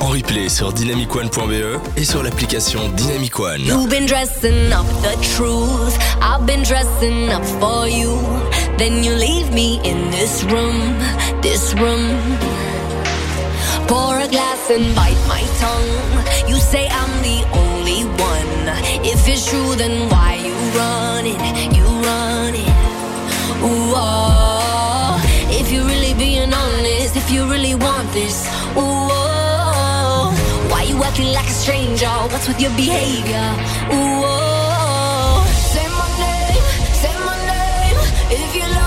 en replay sur dynamicone.be et sur l'application Dynamic One. You've been dressing up the truth. I've been dressing up for you. Then you leave me in this room, this room. Pour a glass and bite my tongue. You say I'm the only one. If it's true, then why you running? You running? Ooh, oh. If you're really being honest, if you really want this, ooh, oh. Acting like a stranger? What's with your behavior? Ooh, oh, oh, oh. say my name, say my name. If you love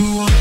you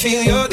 feel your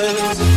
faces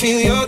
feel your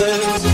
others.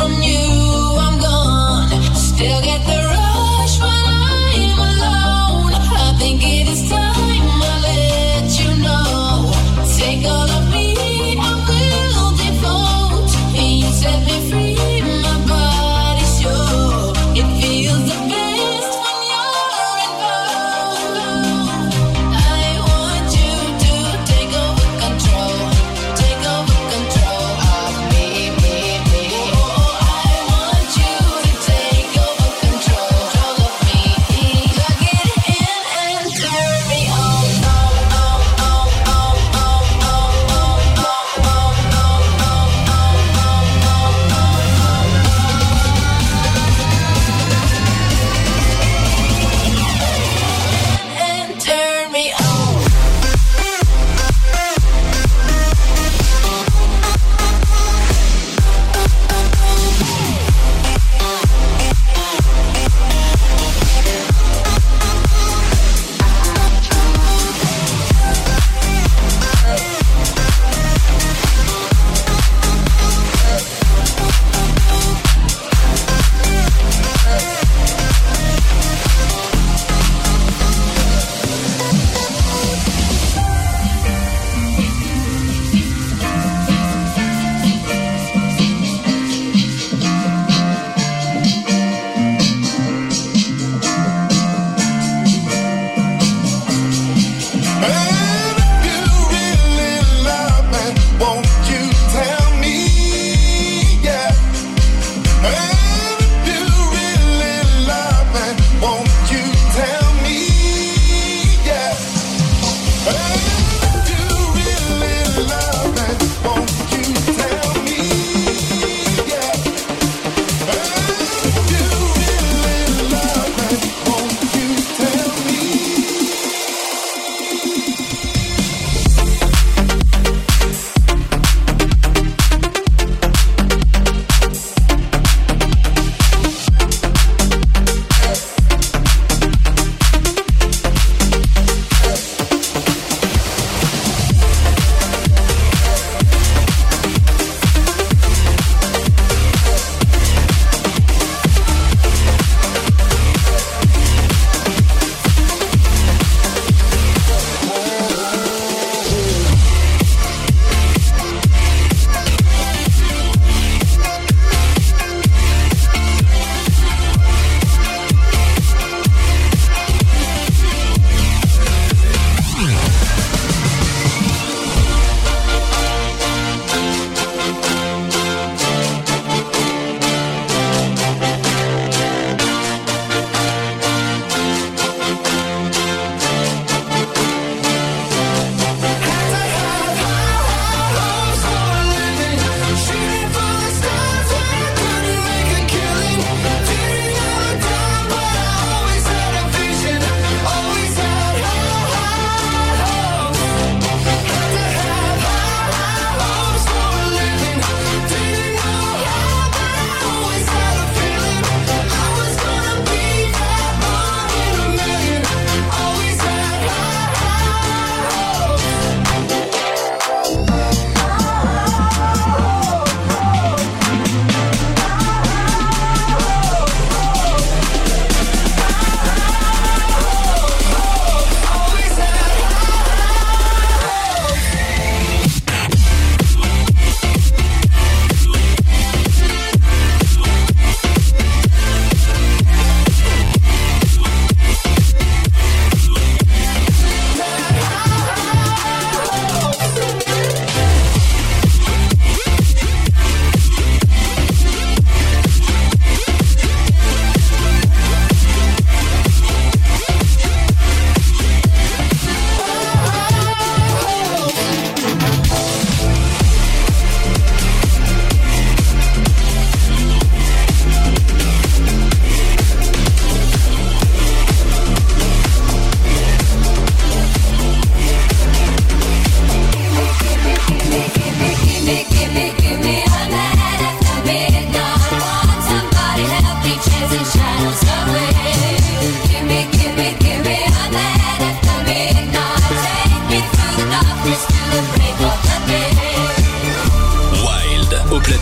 on you.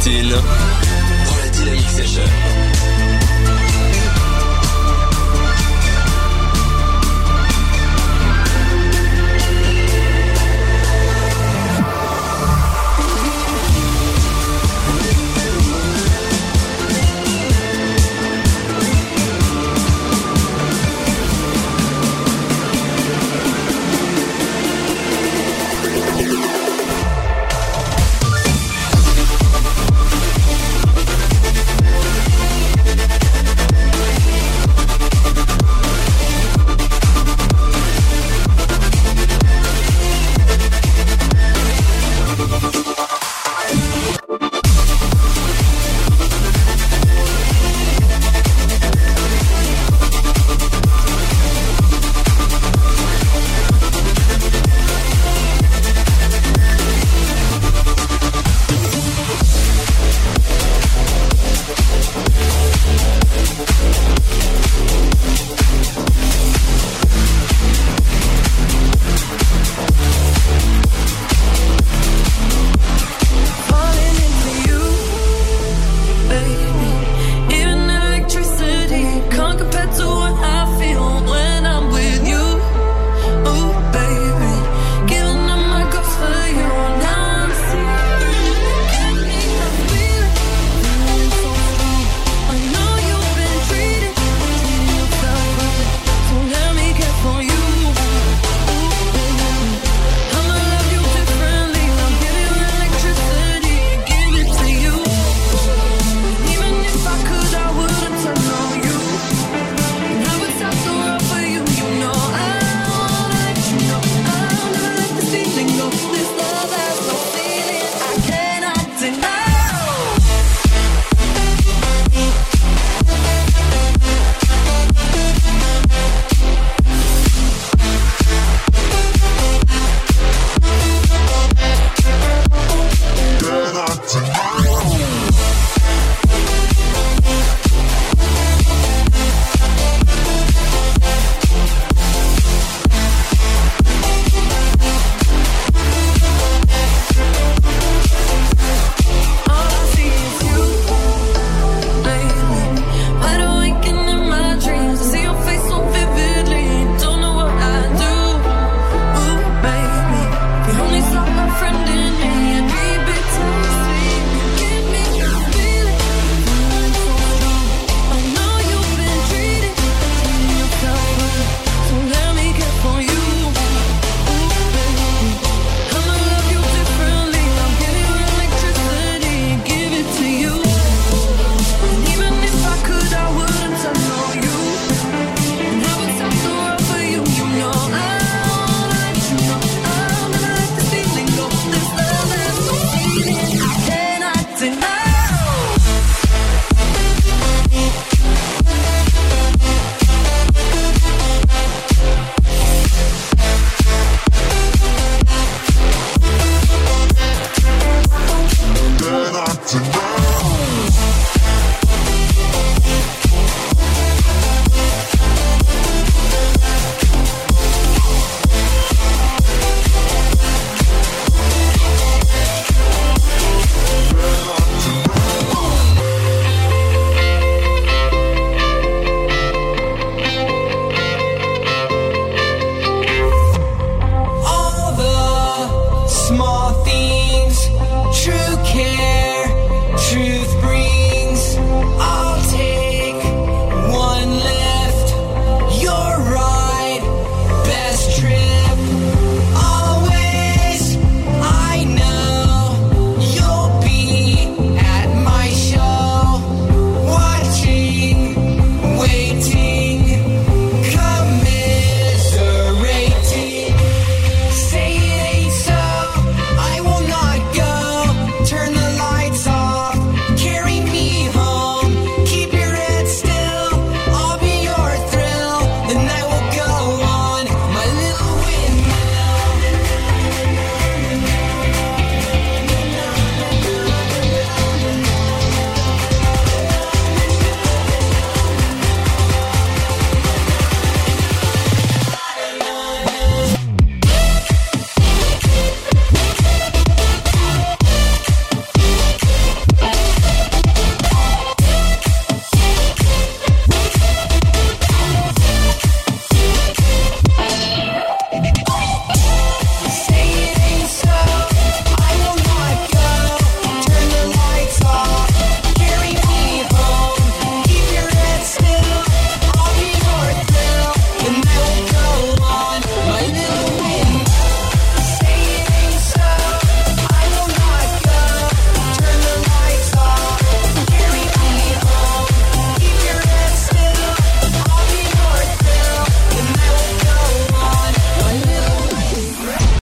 Platine.